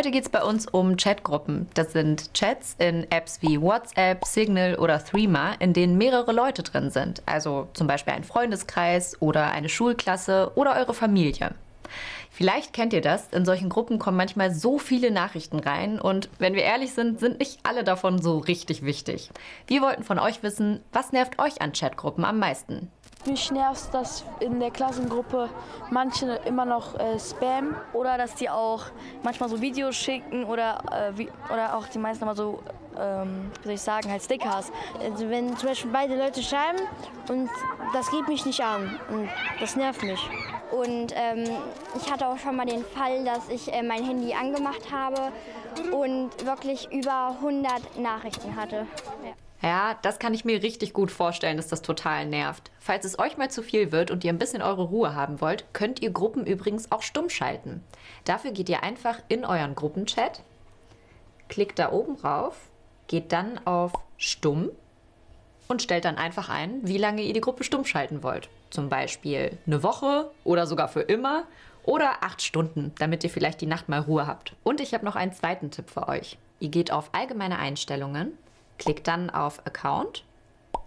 Heute geht es bei uns um Chatgruppen. Das sind Chats in Apps wie WhatsApp, Signal oder Threema, in denen mehrere Leute drin sind. Also zum Beispiel ein Freundeskreis oder eine Schulklasse oder eure Familie. Vielleicht kennt ihr das, in solchen Gruppen kommen manchmal so viele Nachrichten rein und wenn wir ehrlich sind, sind nicht alle davon so richtig wichtig. Wir wollten von euch wissen, was nervt euch an Chatgruppen am meisten? Mich nervt, dass in der Klassengruppe manche immer noch äh, Spam oder dass die auch manchmal so Videos schicken oder, äh, wie, oder auch die meisten immer so, ähm, wie soll ich sagen, halt Stickers. Also wenn zum Beispiel beide Leute schreiben und das geht mich nicht an und das nervt mich. Und ähm, ich hatte auch schon mal den Fall, dass ich äh, mein Handy angemacht habe und wirklich über 100 Nachrichten hatte. Ja. Ja, das kann ich mir richtig gut vorstellen, dass das total nervt. Falls es euch mal zu viel wird und ihr ein bisschen eure Ruhe haben wollt, könnt ihr Gruppen übrigens auch stumm schalten. Dafür geht ihr einfach in euren Gruppenchat, klickt da oben rauf, geht dann auf Stumm und stellt dann einfach ein, wie lange ihr die Gruppe stumm schalten wollt. Zum Beispiel eine Woche oder sogar für immer oder acht Stunden, damit ihr vielleicht die Nacht mal Ruhe habt. Und ich habe noch einen zweiten Tipp für euch. Ihr geht auf Allgemeine Einstellungen Klickt dann auf Account,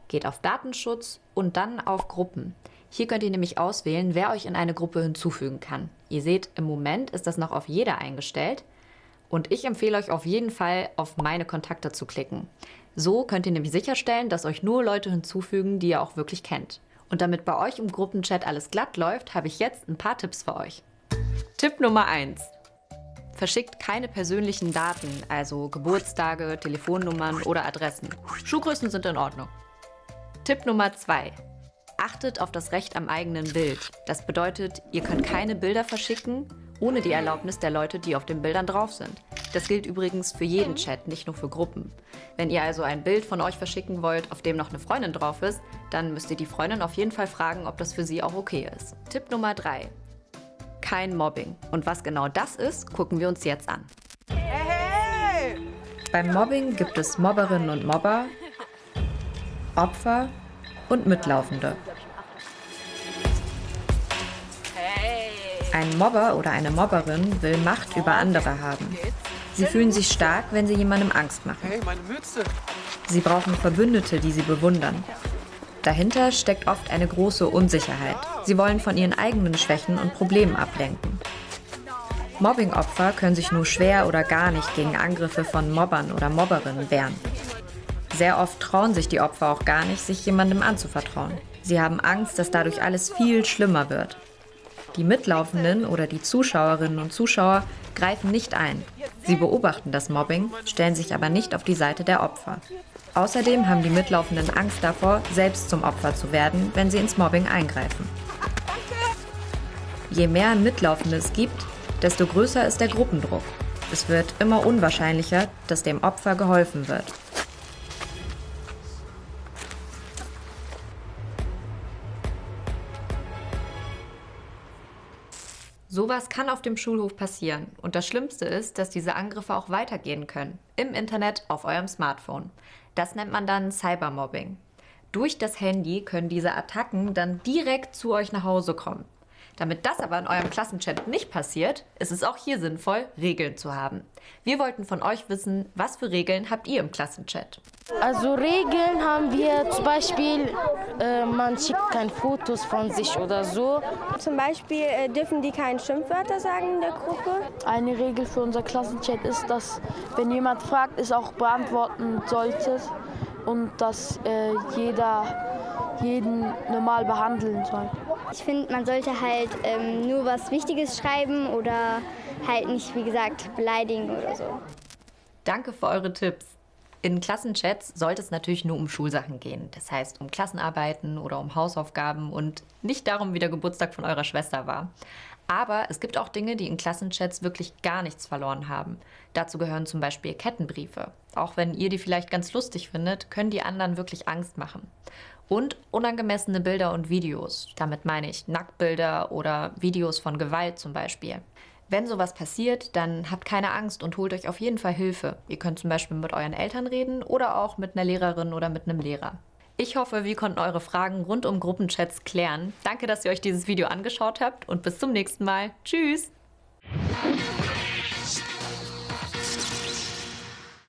geht auf Datenschutz und dann auf Gruppen. Hier könnt ihr nämlich auswählen, wer euch in eine Gruppe hinzufügen kann. Ihr seht, im Moment ist das noch auf jeder eingestellt. Und ich empfehle euch auf jeden Fall, auf meine Kontakte zu klicken. So könnt ihr nämlich sicherstellen, dass euch nur Leute hinzufügen, die ihr auch wirklich kennt. Und damit bei euch im Gruppenchat alles glatt läuft, habe ich jetzt ein paar Tipps für euch. Tipp Nummer 1. Verschickt keine persönlichen Daten, also Geburtstage, Telefonnummern oder Adressen. Schuhgrößen sind in Ordnung. Tipp Nummer 2. Achtet auf das Recht am eigenen Bild. Das bedeutet, ihr könnt keine Bilder verschicken, ohne die Erlaubnis der Leute, die auf den Bildern drauf sind. Das gilt übrigens für jeden Chat, nicht nur für Gruppen. Wenn ihr also ein Bild von euch verschicken wollt, auf dem noch eine Freundin drauf ist, dann müsst ihr die Freundin auf jeden Fall fragen, ob das für sie auch okay ist. Tipp Nummer 3 kein Mobbing. Und was genau das ist, gucken wir uns jetzt an. Hey! Beim Mobbing gibt es Mobberinnen und Mobber, Opfer und Mitlaufende. Ein Mobber oder eine Mobberin will Macht über andere haben. Sie fühlen sich stark, wenn sie jemandem Angst machen. Sie brauchen Verbündete, die sie bewundern. Dahinter steckt oft eine große Unsicherheit. Sie wollen von ihren eigenen Schwächen und Problemen ablenken. Mobbingopfer können sich nur schwer oder gar nicht gegen Angriffe von Mobbern oder Mobberinnen wehren. Sehr oft trauen sich die Opfer auch gar nicht, sich jemandem anzuvertrauen. Sie haben Angst, dass dadurch alles viel schlimmer wird. Die Mitlaufenden oder die Zuschauerinnen und Zuschauer greifen nicht ein. Sie beobachten das Mobbing, stellen sich aber nicht auf die Seite der Opfer. Außerdem haben die Mitlaufenden Angst davor, selbst zum Opfer zu werden, wenn sie ins Mobbing eingreifen. Je mehr Mitlaufende es gibt, desto größer ist der Gruppendruck. Es wird immer unwahrscheinlicher, dass dem Opfer geholfen wird. Sowas kann auf dem Schulhof passieren. Und das Schlimmste ist, dass diese Angriffe auch weitergehen können. Im Internet, auf eurem Smartphone. Das nennt man dann Cybermobbing. Durch das Handy können diese Attacken dann direkt zu euch nach Hause kommen. Damit das aber in eurem Klassenchat nicht passiert, ist es auch hier sinnvoll, Regeln zu haben. Wir wollten von euch wissen, was für Regeln habt ihr im Klassenchat? Also Regeln haben wir zum Beispiel, äh, man schickt keine Fotos von sich oder so. Zum Beispiel äh, dürfen die keine Schimpfwörter sagen in der Gruppe. Eine Regel für unser Klassenchat ist, dass wenn jemand fragt, es auch beantworten sollte und dass äh, jeder jeden normal behandeln soll. Ich finde, man sollte halt ähm, nur was Wichtiges schreiben oder halt nicht, wie gesagt, beleidigen oder so. Danke für eure Tipps. In Klassenchats sollte es natürlich nur um Schulsachen gehen. Das heißt, um Klassenarbeiten oder um Hausaufgaben und nicht darum, wie der Geburtstag von eurer Schwester war. Aber es gibt auch Dinge, die in Klassenchats wirklich gar nichts verloren haben. Dazu gehören zum Beispiel Kettenbriefe. Auch wenn ihr die vielleicht ganz lustig findet, können die anderen wirklich Angst machen. Und unangemessene Bilder und Videos. Damit meine ich Nacktbilder oder Videos von Gewalt zum Beispiel. Wenn sowas passiert, dann habt keine Angst und holt euch auf jeden Fall Hilfe. Ihr könnt zum Beispiel mit euren Eltern reden oder auch mit einer Lehrerin oder mit einem Lehrer. Ich hoffe, wir konnten eure Fragen rund um Gruppenchats klären. Danke, dass ihr euch dieses Video angeschaut habt und bis zum nächsten Mal. Tschüss!